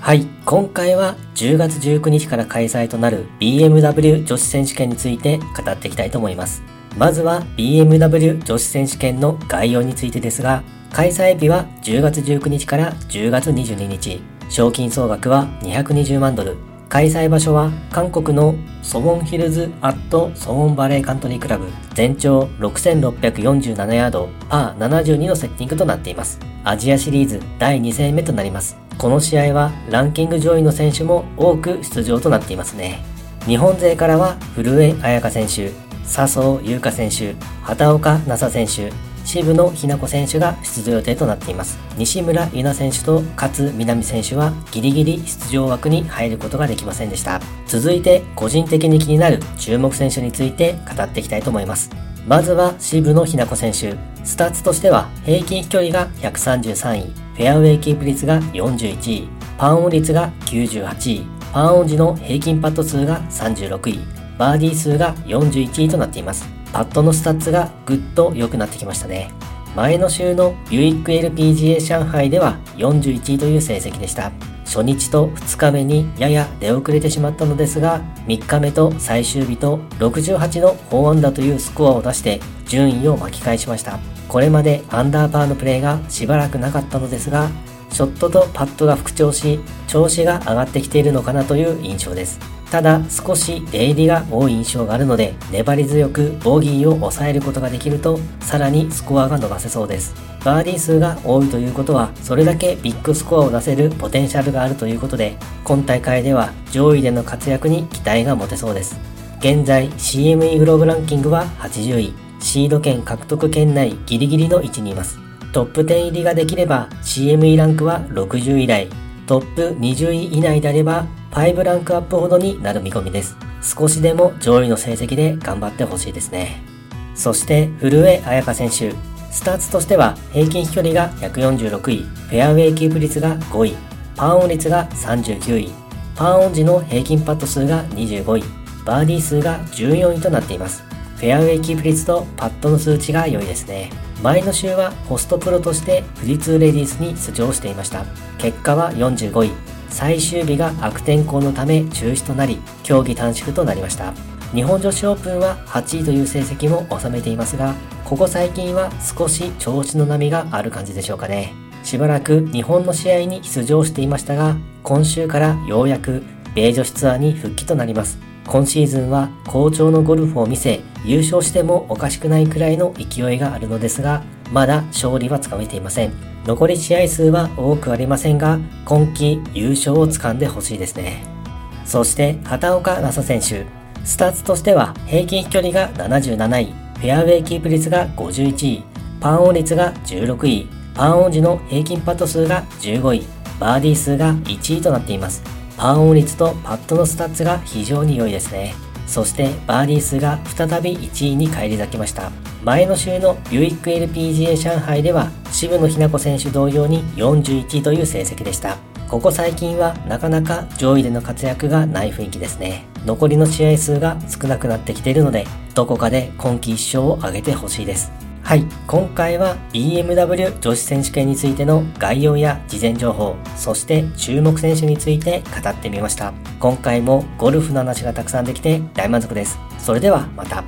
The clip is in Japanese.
はい、今回は10月19日から開催となる BMW 女子選手権について語っていきたいと思います。まずは BMW 女子選手権の概要についてですが、開催日は10月19日から10月22日、賞金総額は220万ドル、開催場所は韓国のソウォンヒルズアットソウォンバレーカントリークラブ全長6647ヤードパー72のセッティングとなっています。アジアシリーズ第2戦目となります。この試合はランキング上位の選手も多く出場となっていますね。日本勢からは古江彩佳選手、笹生優花選手、畑岡奈紗選手、渋野日向子選手が出場予定となっています。西村優奈選手と勝みなみ選手はギリギリ出場枠に入ることができませんでした。続いて個人的に気になる注目選手について語っていきたいと思います。まずは渋野日向子選手。スタッツとしては平均飛距離が133位、フェアウェイキープ率が41位、パンオン率が98位、パンオン時の平均パット数が36位、バーディー数が41位となっています。パットのスタッツがぐっと良くなってきましたね。前の週のユイック LPGA 上海では41位という成績でした。初日と2日目にやや出遅れてしまったのですが、3日目と最終日と68の4アンダーというスコアを出して順位を巻き返しました。これまでアンダーパーのプレーがしばらくなかったのですが、ショットとパットが復調し、調子が上がってきているのかなという印象です。ただ少し出入りが多い印象があるので粘り強くボギーを抑えることができるとさらにスコアが伸ばせそうです。バーディー数が多いということはそれだけビッグスコアを出せるポテンシャルがあるということで今大会では上位での活躍に期待が持てそうです。現在 CME グローブランキングは80位。シード権獲得圏内ギリギリの位置にいます。トップ10入りができれば CME ランクは60位台。トップ20位以内であれば5ランクアップほどになる見込みです。少しでも上位の成績で頑張ってほしいですね。そして古江彩佳選手。スタッツとしては平均飛距離が146位、フェアウェイキープ率が5位、パンオン率が39位、パンオン時の平均パット数が25位、バーディー数が14位となっています。フェアウェイキープ率とパットの数値が良いですね。前の週はホストプロとして富士通レディースに出場していました。結果は45位、最終日が悪天候のため中止となり、競技短縮となりました。日本女子オープンは8位という成績も収めていますが、ここ最近は少し調子の波がある感じでしょうかね。しばらく日本の試合に出場していましたが、今週からようやく米女子ツアーに復帰となります。今シーズンは好調のゴルフを見せ、優勝してもおかしくないくらいの勢いがあるのですが、まだ勝利はつかめていません。残り試合数は多くありませんが、今季優勝をつかんでほしいですね。そして畑岡奈紗選手。スタッツとしては平均飛距離が77位、フェアウェイキープ率が51位、パンオン率が16位、パンオン時の平均パット数が15位、バーディー数が1位となっています。パンオン率とパットのスタッツが非常に良いですね。そしてバーディー数が再び1位に返り咲きました。前の週のビューイック LPGA 上海では渋野日向子選手同様に41位という成績でした。ここ最近はなかなか上位での活躍がない雰囲気ですね。残りの試合数が少なくなってきているので、どこかで今季1勝を挙げてほしいです。はい、今回は BMW 女子選手権についての概要や事前情報、そして注目選手について語ってみました。今回もゴルフの話がたくさんできて大満足です。それではまた。